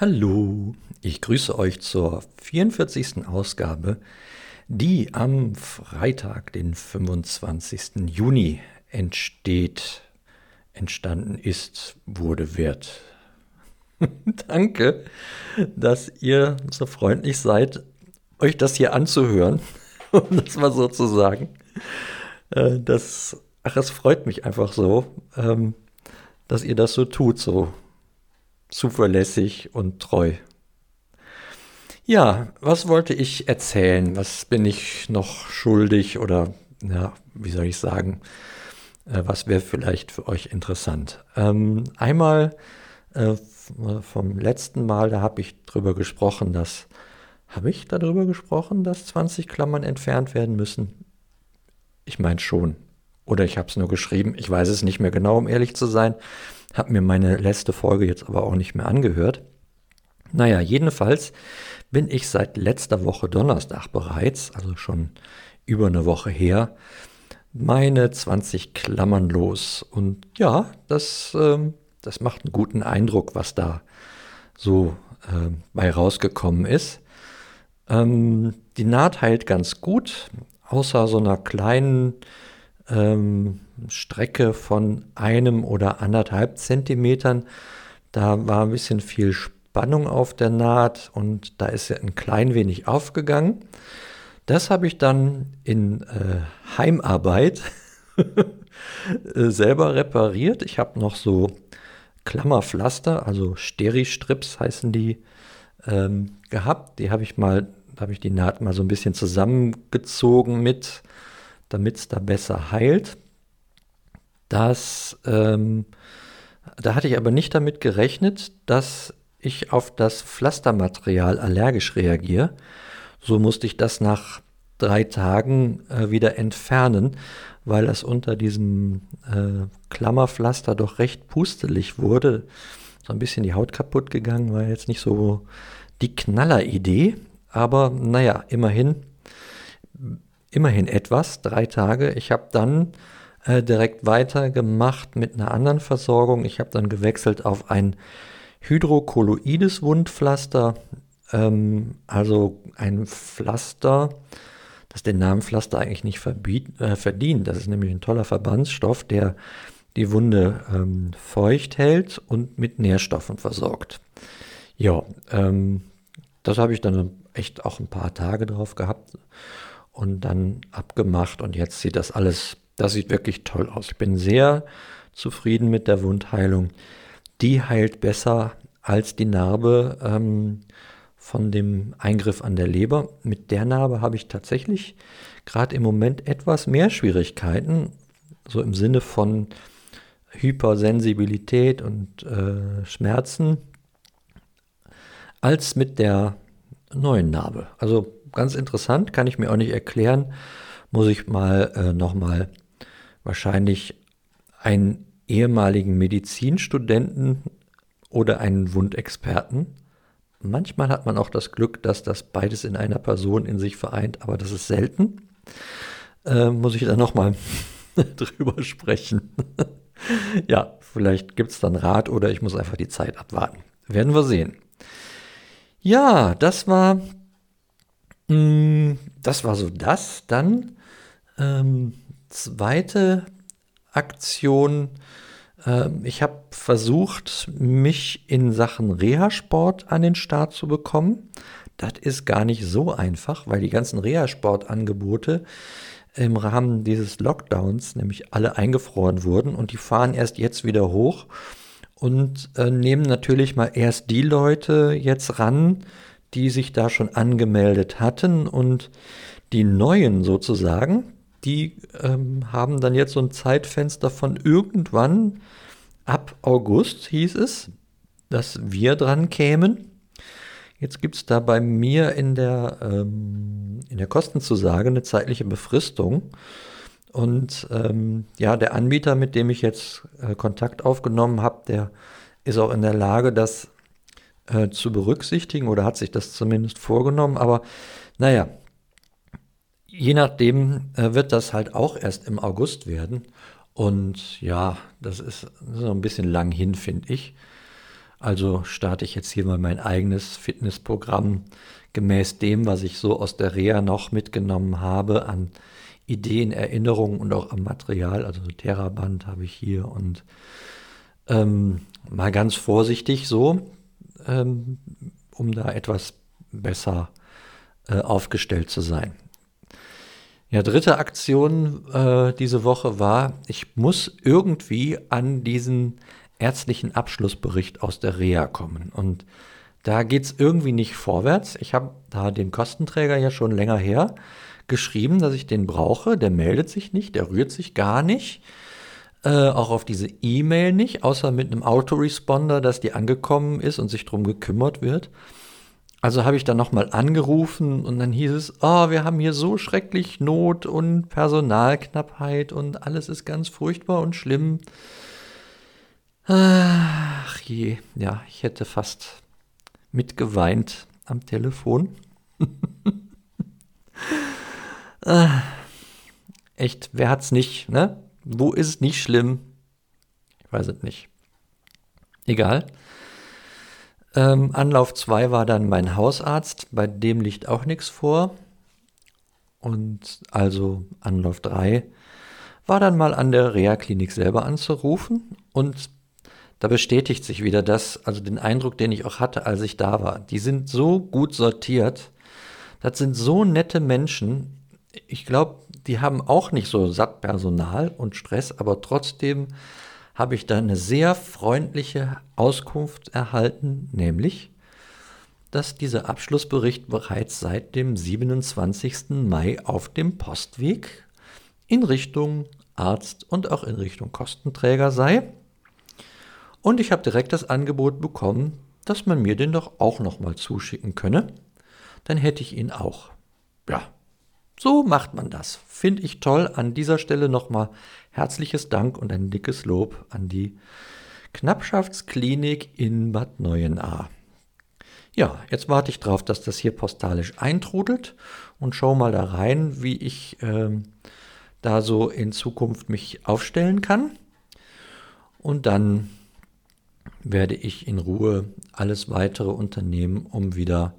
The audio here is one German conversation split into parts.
Hallo, ich grüße euch zur 44. Ausgabe, die am Freitag, den 25. Juni entsteht, entstanden ist, wurde, wird. Danke, dass ihr so freundlich seid, euch das hier anzuhören, um das mal so zu sagen. Äh, das, ach, es freut mich einfach so, ähm, dass ihr das so tut, so zuverlässig und treu. Ja, was wollte ich erzählen? Was bin ich noch schuldig oder, ja, wie soll ich sagen, äh, was wäre vielleicht für euch interessant? Ähm, einmal äh, vom letzten Mal, da habe ich drüber gesprochen, dass, habe ich darüber gesprochen, dass 20 Klammern entfernt werden müssen? Ich meine schon. Oder ich habe es nur geschrieben, ich weiß es nicht mehr genau, um ehrlich zu sein. Habe mir meine letzte Folge jetzt aber auch nicht mehr angehört. Naja, jedenfalls bin ich seit letzter Woche Donnerstag bereits, also schon über eine Woche her, meine 20 Klammern los. Und ja, das, ähm, das macht einen guten Eindruck, was da so äh, bei rausgekommen ist. Ähm, die Naht heilt ganz gut, außer so einer kleinen ähm, Strecke von einem oder anderthalb Zentimetern. Da war ein bisschen viel Spannung auf der Naht und da ist sie ein klein wenig aufgegangen. Das habe ich dann in äh, Heimarbeit äh, selber repariert. Ich habe noch so Klammerpflaster, also Steri-Strips heißen die, ähm, gehabt. Die habe ich mal, habe ich die Naht mal so ein bisschen zusammengezogen mit damit es da besser heilt. Das, ähm, da hatte ich aber nicht damit gerechnet, dass ich auf das Pflastermaterial allergisch reagiere. So musste ich das nach drei Tagen äh, wieder entfernen, weil es unter diesem äh, Klammerpflaster doch recht pustelig wurde. So ein bisschen die Haut kaputt gegangen, war jetzt nicht so die Knalleridee. Aber naja, immerhin immerhin etwas, drei Tage. Ich habe dann äh, direkt weitergemacht mit einer anderen Versorgung. Ich habe dann gewechselt auf ein hydrokolloides Wundpflaster, ähm, also ein Pflaster, das den Namen Pflaster eigentlich nicht verbiet, äh, verdient. Das ist nämlich ein toller Verbandsstoff, der die Wunde ähm, feucht hält und mit Nährstoffen versorgt. Ja, ähm, das habe ich dann echt auch ein paar Tage drauf gehabt und dann abgemacht und jetzt sieht das alles, das sieht wirklich toll aus. Ich bin sehr zufrieden mit der Wundheilung. Die heilt besser als die Narbe ähm, von dem Eingriff an der Leber. Mit der Narbe habe ich tatsächlich gerade im Moment etwas mehr Schwierigkeiten, so im Sinne von Hypersensibilität und äh, Schmerzen, als mit der neuen Narbe. Also ganz interessant, kann ich mir auch nicht erklären. Muss ich mal äh, nochmal wahrscheinlich einen ehemaligen Medizinstudenten oder einen Wundexperten. Manchmal hat man auch das Glück, dass das beides in einer Person in sich vereint, aber das ist selten. Äh, muss ich da nochmal drüber sprechen. ja, vielleicht gibt es dann Rat oder ich muss einfach die Zeit abwarten. Werden wir sehen. Ja, das war Mm, das war so das. Dann ähm, zweite Aktion. Ähm, ich habe versucht, mich in Sachen Reha-Sport an den Start zu bekommen. Das ist gar nicht so einfach, weil die ganzen Reha-Sport-Angebote im Rahmen dieses Lockdowns nämlich alle eingefroren wurden und die fahren erst jetzt wieder hoch und äh, nehmen natürlich mal erst die Leute jetzt ran, die sich da schon angemeldet hatten und die neuen sozusagen, die ähm, haben dann jetzt so ein Zeitfenster von irgendwann ab August, hieß es, dass wir dran kämen. Jetzt gibt es da bei mir in der, ähm, in der Kostenzusage eine zeitliche Befristung. Und ähm, ja, der Anbieter, mit dem ich jetzt äh, Kontakt aufgenommen habe, der ist auch in der Lage, das äh, zu berücksichtigen oder hat sich das zumindest vorgenommen. Aber naja, je nachdem äh, wird das halt auch erst im August werden. Und ja, das ist so ein bisschen lang hin, finde ich. Also starte ich jetzt hier mal mein eigenes Fitnessprogramm gemäß dem, was ich so aus der Reha noch mitgenommen habe an Ideen, Erinnerungen und auch am Material. Also Terraband habe ich hier und ähm, mal ganz vorsichtig so, ähm, um da etwas besser äh, aufgestellt zu sein. Ja, dritte Aktion äh, diese Woche war, ich muss irgendwie an diesen ärztlichen Abschlussbericht aus der Reha kommen. Und da geht es irgendwie nicht vorwärts. Ich habe da den Kostenträger ja schon länger her geschrieben, dass ich den brauche. Der meldet sich nicht, der rührt sich gar nicht. Äh, auch auf diese E-Mail nicht, außer mit einem Autoresponder, dass die angekommen ist und sich darum gekümmert wird. Also habe ich dann nochmal angerufen und dann hieß es, oh, wir haben hier so schrecklich Not und Personalknappheit und alles ist ganz furchtbar und schlimm. Ach je, ja, ich hätte fast mitgeweint am Telefon. ah, echt, wer hat's nicht, ne? Wo ist es nicht schlimm? Ich weiß es nicht. Egal. Ähm, Anlauf 2 war dann mein Hausarzt, bei dem liegt auch nichts vor. Und also Anlauf 3 war dann mal an der Reha-Klinik selber anzurufen und da bestätigt sich wieder das, also den Eindruck, den ich auch hatte, als ich da war. Die sind so gut sortiert. Das sind so nette Menschen. Ich glaube, die haben auch nicht so satt Personal und Stress, aber trotzdem habe ich da eine sehr freundliche Auskunft erhalten, nämlich, dass dieser Abschlussbericht bereits seit dem 27. Mai auf dem Postweg in Richtung Arzt und auch in Richtung Kostenträger sei und ich habe direkt das Angebot bekommen, dass man mir den doch auch nochmal zuschicken könne. Dann hätte ich ihn auch. Ja, so macht man das. Finde ich toll. An dieser Stelle nochmal herzliches Dank und ein dickes Lob an die Knappschaftsklinik in Bad Neuenahr. Ja, jetzt warte ich drauf, dass das hier postalisch eintrudelt und schau mal da rein, wie ich äh, da so in Zukunft mich aufstellen kann. Und dann werde ich in Ruhe alles weitere unternehmen, um wieder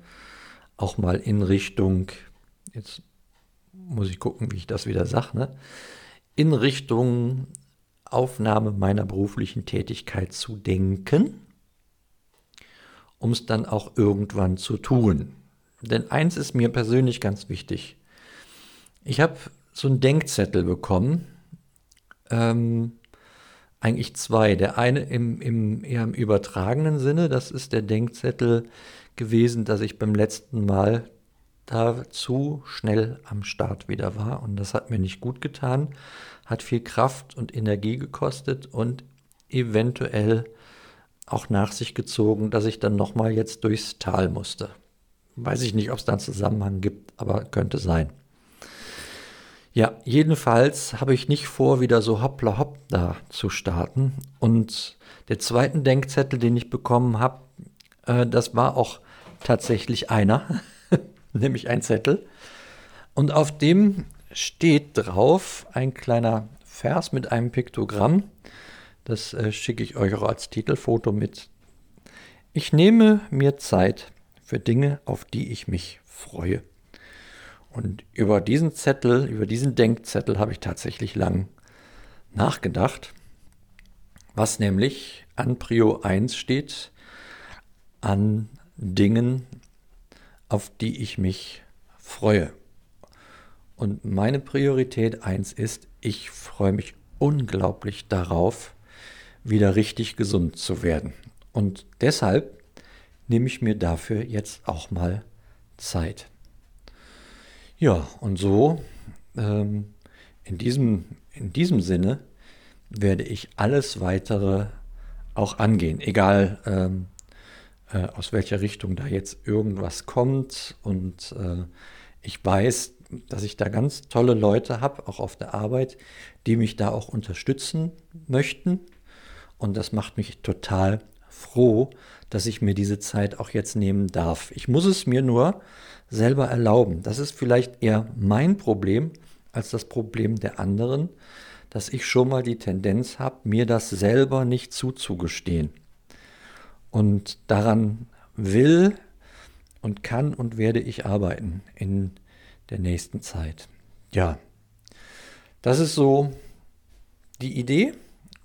auch mal in Richtung, jetzt muss ich gucken, wie ich das wieder sage, ne? in Richtung Aufnahme meiner beruflichen Tätigkeit zu denken, um es dann auch irgendwann zu tun. Denn eins ist mir persönlich ganz wichtig. Ich habe so einen Denkzettel bekommen, ähm, eigentlich zwei. Der eine im, im, eher im übertragenen Sinne, das ist der Denkzettel gewesen, dass ich beim letzten Mal da zu schnell am Start wieder war. Und das hat mir nicht gut getan, hat viel Kraft und Energie gekostet und eventuell auch nach sich gezogen, dass ich dann nochmal jetzt durchs Tal musste. Weiß ich nicht, ob es da einen Zusammenhang gibt, aber könnte sein. Ja, jedenfalls habe ich nicht vor, wieder so hoppla hopp da zu starten. Und der zweite Denkzettel, den ich bekommen habe, äh, das war auch tatsächlich einer, nämlich ein Zettel. Und auf dem steht drauf ein kleiner Vers mit einem Piktogramm. Das äh, schicke ich euch auch als Titelfoto mit. Ich nehme mir Zeit für Dinge, auf die ich mich freue. Und über diesen Zettel, über diesen Denkzettel habe ich tatsächlich lang nachgedacht, was nämlich an Prio 1 steht, an Dingen, auf die ich mich freue. Und meine Priorität 1 ist, ich freue mich unglaublich darauf, wieder richtig gesund zu werden. Und deshalb nehme ich mir dafür jetzt auch mal Zeit. Ja, und so, ähm, in, diesem, in diesem Sinne, werde ich alles weitere auch angehen, egal ähm, äh, aus welcher Richtung da jetzt irgendwas kommt. Und äh, ich weiß, dass ich da ganz tolle Leute habe, auch auf der Arbeit, die mich da auch unterstützen möchten. Und das macht mich total froh, dass ich mir diese Zeit auch jetzt nehmen darf. Ich muss es mir nur selber erlauben. Das ist vielleicht eher mein Problem als das Problem der anderen, dass ich schon mal die Tendenz habe, mir das selber nicht zuzugestehen. Und daran will und kann und werde ich arbeiten in der nächsten Zeit. Ja, das ist so die Idee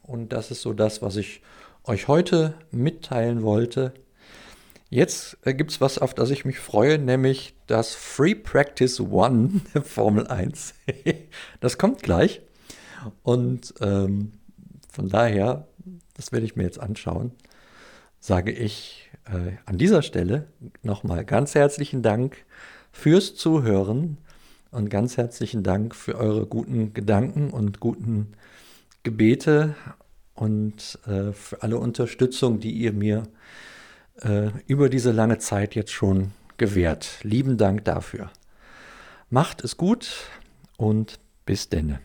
und das ist so das, was ich euch heute mitteilen wollte. Jetzt äh, gibt es was, auf das ich mich freue, nämlich das Free Practice One Formel 1. das kommt gleich. Und ähm, von daher, das werde ich mir jetzt anschauen, sage ich äh, an dieser Stelle nochmal ganz herzlichen Dank fürs Zuhören und ganz herzlichen Dank für eure guten Gedanken und guten Gebete und äh, für alle Unterstützung, die ihr mir äh, über diese lange Zeit jetzt schon gewährt. Lieben Dank dafür. Macht es gut und bis denne.